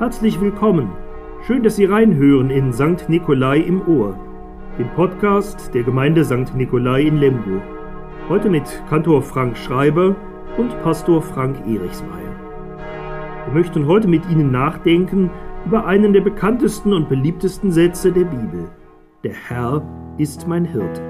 Herzlich willkommen. Schön, dass Sie reinhören in St. Nikolai im Ohr, dem Podcast der Gemeinde St. Nikolai in Lemgo. Heute mit Kantor Frank Schreiber und Pastor Frank Erichsmeier. Wir möchten heute mit Ihnen nachdenken über einen der bekanntesten und beliebtesten Sätze der Bibel. Der Herr ist mein Hirte.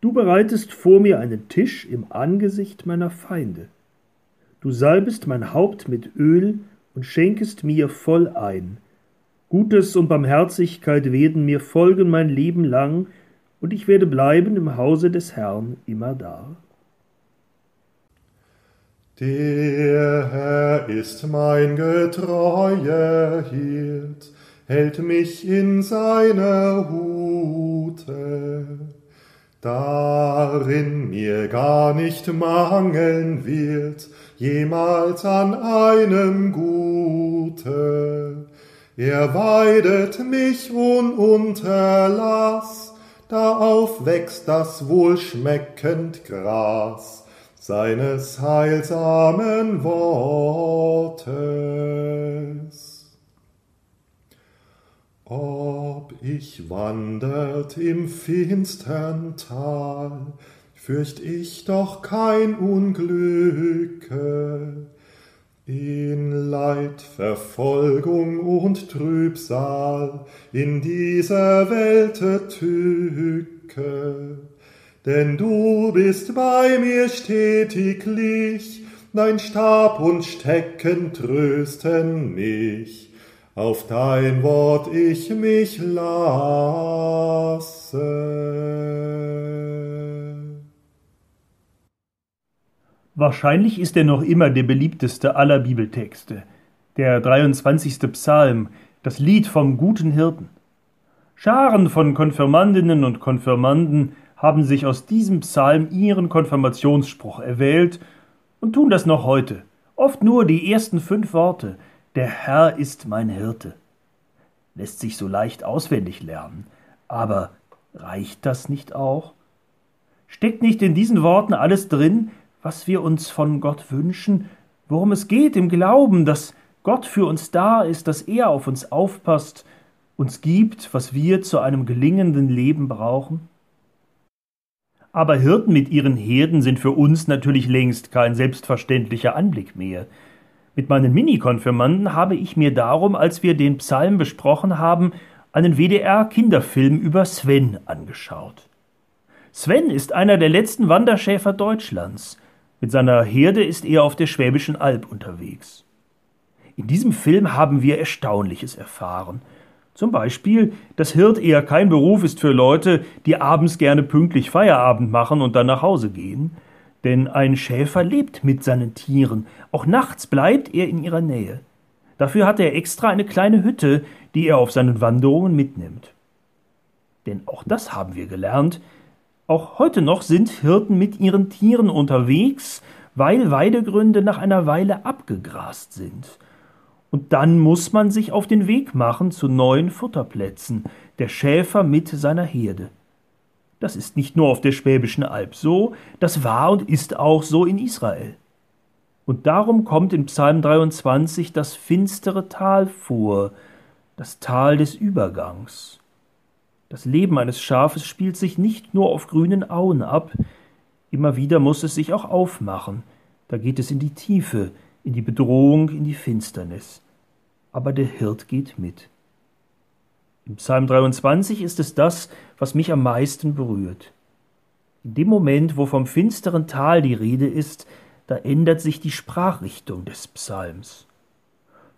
Du bereitest vor mir einen Tisch im Angesicht meiner Feinde. Du salbest mein Haupt mit Öl und schenkest mir voll ein. Gutes und Barmherzigkeit werden mir folgen mein Leben lang, und ich werde bleiben im Hause des Herrn immer da. Der Herr ist mein getreuer Hirt, hält mich in seiner Hute darin mir gar nicht mangeln wird, jemals an einem Gute. Er weidet mich ununterlass, da aufwächst das wohlschmeckend Gras seines heilsamen Wortes. Ob ich wandert im finstern Tal, fürcht ich doch kein Unglücke. In Leid, Verfolgung und Trübsal, in dieser Welt Tücke. Denn du bist bei mir stetiglich, dein Stab und Stecken trösten mich auf dein Wort ich mich lasse. Wahrscheinlich ist er noch immer der beliebteste aller Bibeltexte, der 23. Psalm, das Lied vom guten Hirten. Scharen von Konfirmandinnen und Konfirmanden haben sich aus diesem Psalm ihren Konfirmationsspruch erwählt und tun das noch heute. Oft nur die ersten fünf Worte, der Herr ist mein Hirte. Lässt sich so leicht auswendig lernen, aber reicht das nicht auch? Steckt nicht in diesen Worten alles drin, was wir uns von Gott wünschen, worum es geht im Glauben, dass Gott für uns da ist, dass er auf uns aufpasst, uns gibt, was wir zu einem gelingenden Leben brauchen? Aber Hirten mit ihren Herden sind für uns natürlich längst kein selbstverständlicher Anblick mehr. Mit meinen Mini-Konfirmanden habe ich mir darum, als wir den Psalm besprochen haben, einen WDR-Kinderfilm über Sven angeschaut. Sven ist einer der letzten Wanderschäfer Deutschlands. Mit seiner Herde ist er auf der Schwäbischen Alb unterwegs. In diesem Film haben wir Erstaunliches erfahren. Zum Beispiel, dass Hirt eher kein Beruf ist für Leute, die abends gerne pünktlich Feierabend machen und dann nach Hause gehen, denn ein Schäfer lebt mit seinen Tieren, auch nachts bleibt er in ihrer Nähe. Dafür hat er extra eine kleine Hütte, die er auf seinen Wanderungen mitnimmt. Denn auch das haben wir gelernt, auch heute noch sind Hirten mit ihren Tieren unterwegs, weil Weidegründe nach einer Weile abgegrast sind. Und dann muss man sich auf den Weg machen zu neuen Futterplätzen, der Schäfer mit seiner Herde. Das ist nicht nur auf der Schwäbischen Alb so, das war und ist auch so in Israel. Und darum kommt in Psalm 23 das finstere Tal vor, das Tal des Übergangs. Das Leben eines Schafes spielt sich nicht nur auf grünen Auen ab, immer wieder muss es sich auch aufmachen, da geht es in die Tiefe, in die Bedrohung, in die Finsternis. Aber der Hirt geht mit. Im Psalm 23 ist es das, was mich am meisten berührt. In dem Moment, wo vom finsteren Tal die Rede ist, da ändert sich die Sprachrichtung des Psalms.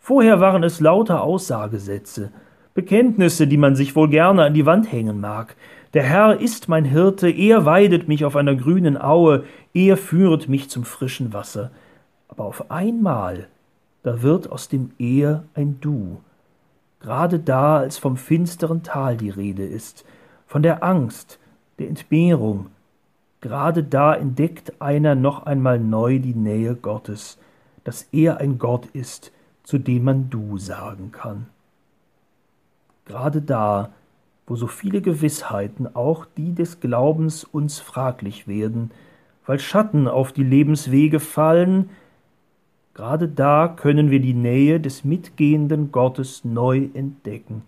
Vorher waren es lauter Aussagesätze, Bekenntnisse, die man sich wohl gerne an die Wand hängen mag. Der Herr ist mein Hirte, er weidet mich auf einer grünen Aue, er führet mich zum frischen Wasser. Aber auf einmal, da wird aus dem Er ein Du, gerade da, als vom finsteren Tal die Rede ist, von der Angst, der Entbehrung, gerade da entdeckt einer noch einmal neu die Nähe Gottes, dass er ein Gott ist, zu dem man du sagen kann. Gerade da, wo so viele Gewissheiten, auch die des Glaubens, uns fraglich werden, weil Schatten auf die Lebenswege fallen, Gerade da können wir die Nähe des mitgehenden Gottes neu entdecken,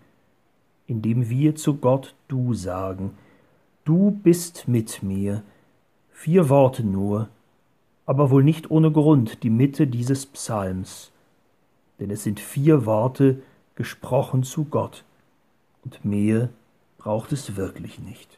indem wir zu Gott Du sagen. Du bist mit mir. Vier Worte nur, aber wohl nicht ohne Grund die Mitte dieses Psalms, denn es sind vier Worte gesprochen zu Gott, und mehr braucht es wirklich nicht.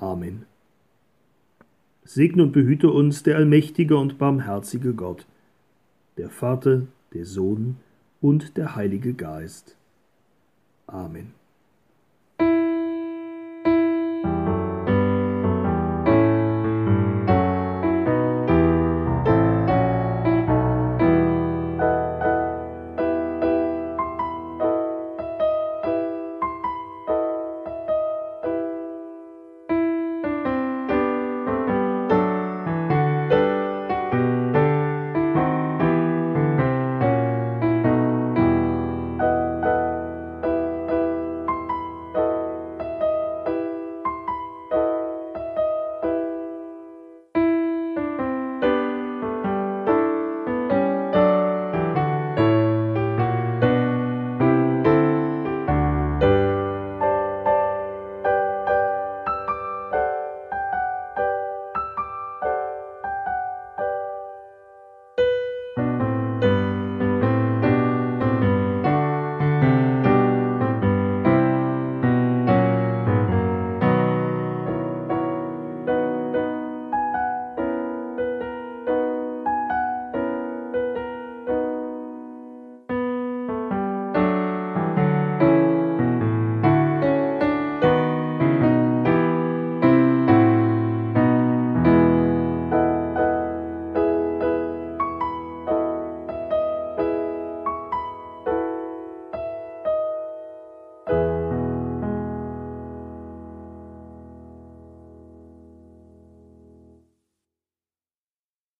Amen. Segne und behüte uns der allmächtige und barmherzige Gott, der Vater, der Sohn und der Heilige Geist. Amen.